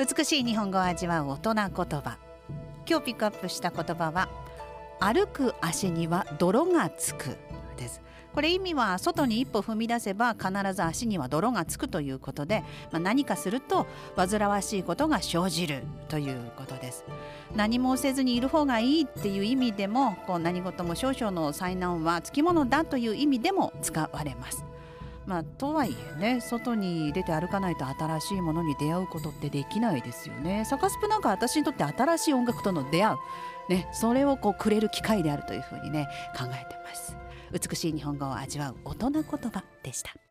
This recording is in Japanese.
美しい日本語を味わう大人言葉。今日ピックアップした言葉は歩く足には泥がつくです。これ意味は外に一歩踏み出せば必ず足には泥がつくということで、まあ、何かすると煩わしいことが生じるということです。何もせずにいる方がいいっていう意味でもこう何事も少々の災難はつきものだという意味でも使われます。まあ、とはいえね外に出て歩かないと新しいものに出会うことってできないですよね。サカスプなんか私にとって新しい音楽との出会う、ね、それをこうくれる機会であるというふうにね考えてます。美しい日本語を味わう大人言葉でした。